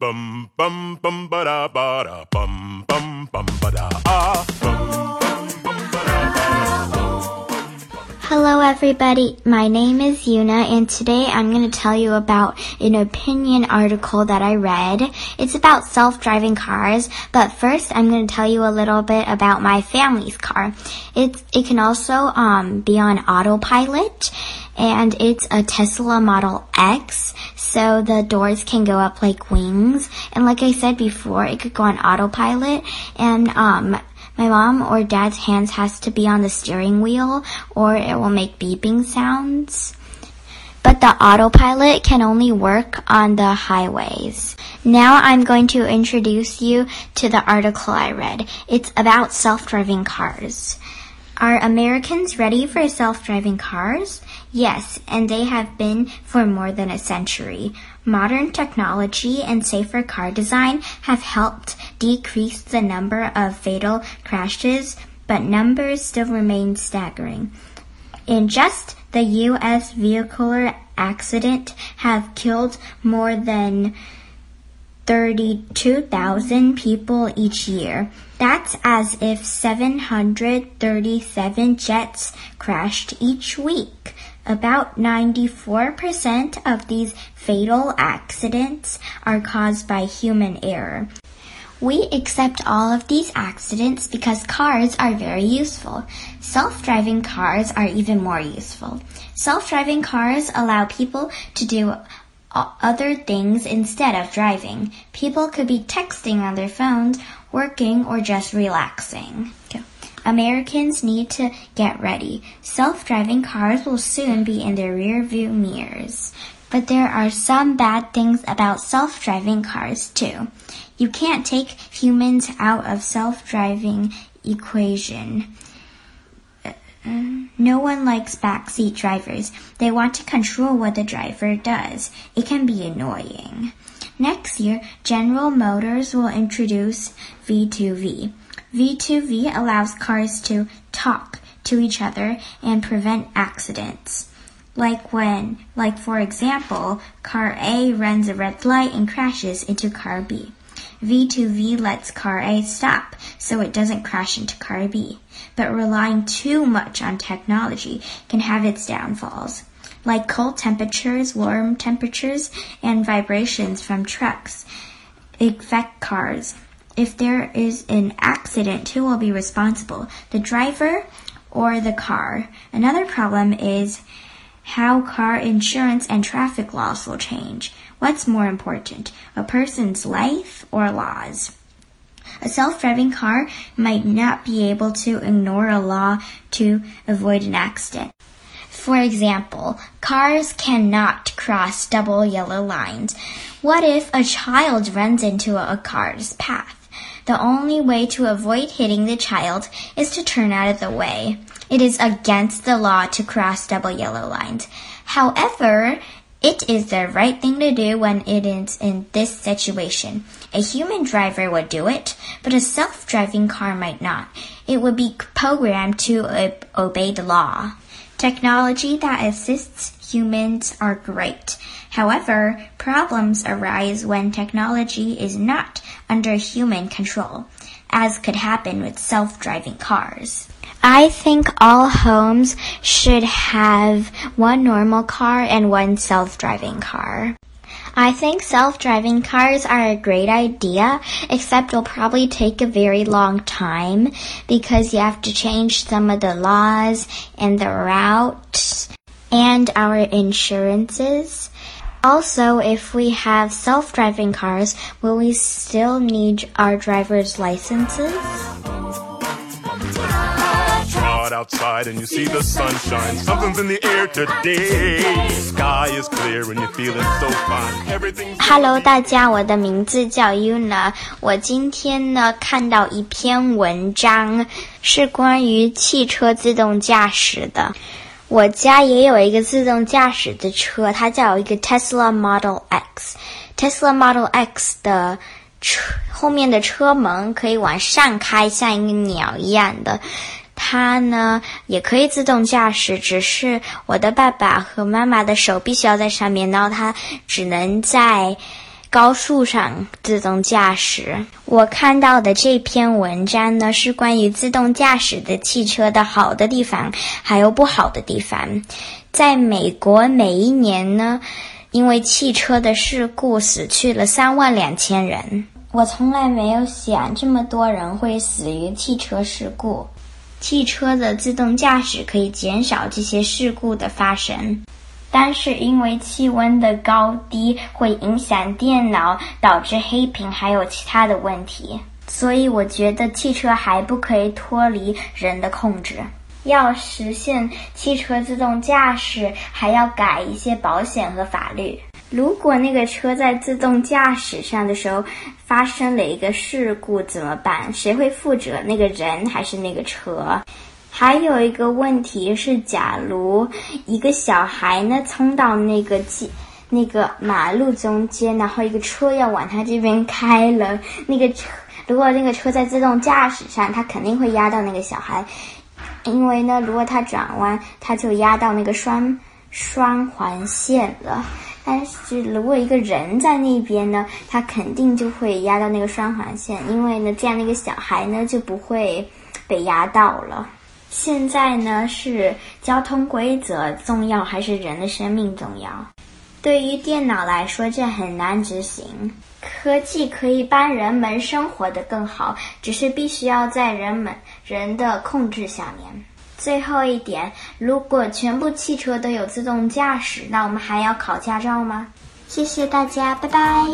Bum bum bum ba da ba da bum bum bum ba da ah. Hello, everybody. My name is Yuna, and today I'm going to tell you about an opinion article that I read. It's about self-driving cars, but first I'm going to tell you a little bit about my family's car. It's it can also um, be on autopilot, and it's a Tesla Model X, so the doors can go up like wings. And like I said before, it could go on autopilot, and um, my mom or dad's hands has to be on the steering wheel or it will make beeping sounds. But the autopilot can only work on the highways. Now I'm going to introduce you to the article I read. It's about self-driving cars. Are Americans ready for self-driving cars? Yes, and they have been for more than a century. Modern technology and safer car design have helped decrease the number of fatal crashes, but numbers still remain staggering. In just the US vehicular accident have killed more than 32,000 people each year. That's as if 737 jets crashed each week. About 94% of these fatal accidents are caused by human error. We accept all of these accidents because cars are very useful. Self-driving cars are even more useful. Self-driving cars allow people to do other things instead of driving. People could be texting on their phones, working, or just relaxing. Americans need to get ready. Self-driving cars will soon be in their rear view mirrors. But there are some bad things about self-driving cars too. You can't take humans out of self-driving equation. No one likes backseat drivers. They want to control what the driver does. It can be annoying. Next year, General Motors will introduce V2V. V2V allows cars to talk to each other and prevent accidents. Like when, like for example, car A runs a red light and crashes into car B. V2V lets car A stop so it doesn't crash into car B. But relying too much on technology can have its downfalls. Like cold temperatures, warm temperatures, and vibrations from trucks affect cars. If there is an accident, who will be responsible? The driver or the car? Another problem is how car insurance and traffic laws will change. What's more important, a person's life or laws? A self-driving car might not be able to ignore a law to avoid an accident. For example, cars cannot cross double yellow lines. What if a child runs into a car's path? The only way to avoid hitting the child is to turn out of the way. It is against the law to cross double yellow lines. However, it is the right thing to do when it is in this situation. A human driver would do it, but a self-driving car might not. It would be programmed to obey the law. Technology that assists humans are great. However, problems arise when technology is not under human control, as could happen with self-driving cars. I think all homes should have one normal car and one self-driving car. I think self-driving cars are a great idea, except it'll probably take a very long time because you have to change some of the laws and the routes and our insurances. Also, if we have self-driving cars, will we still need our driver's licenses? Hot outside and you see the sunshine. Something's in the air today. Sky is clear and you're feeling so fine. Everything's Hello，大家，我的名字叫 Yuna。我今天呢看到一篇文章，是关于汽车自动驾驶的。 我家也有一个自动驾驶的车，它叫一个 Tesla Model X。Tesla Model X 的车后面的车门可以往上开，像一个鸟一样的。它呢也可以自动驾驶，只是我的爸爸和妈妈的手必须要在上面，然后它只能在高速上自动驾驶。我看到的这篇文章呢，是关于自动驾驶的汽车的好的地方，还有不好的地方。在美国，每一年呢，因为汽车的事故死去了三万两千人。我从来没有想这么多人会死于汽车事故。汽车的自动驾驶可以减少这些事故的发生。但是因为气温的高低会影响电脑，导致黑屏，还有其他的问题，所以我觉得汽车还不可以脱离人的控制。要实现汽车自动驾驶，还要改一些保险和法律。如果那个车在自动驾驶上的时候发生了一个事故，怎么办？谁会负责？那个人还是那个车？还有一个问题是，假如一个小孩呢冲到那个街、那个马路中间，然后一个车要往他这边开了，那个车如果那个车在自动驾驶上，它肯定会压到那个小孩，因为呢，如果他转弯，他就压到那个双双环线了。但是如果一个人在那边呢，他肯定就会压到那个双环线，因为呢，这样那个小孩呢就不会被压到了。现在呢，是交通规则重要，还是人的生命重要？对于电脑来说，这很难执行。科技可以帮人们生活得更好，只是必须要在人们人的控制下面。最后一点，如果全部汽车都有自动驾驶，那我们还要考驾照吗？谢谢大家，拜拜。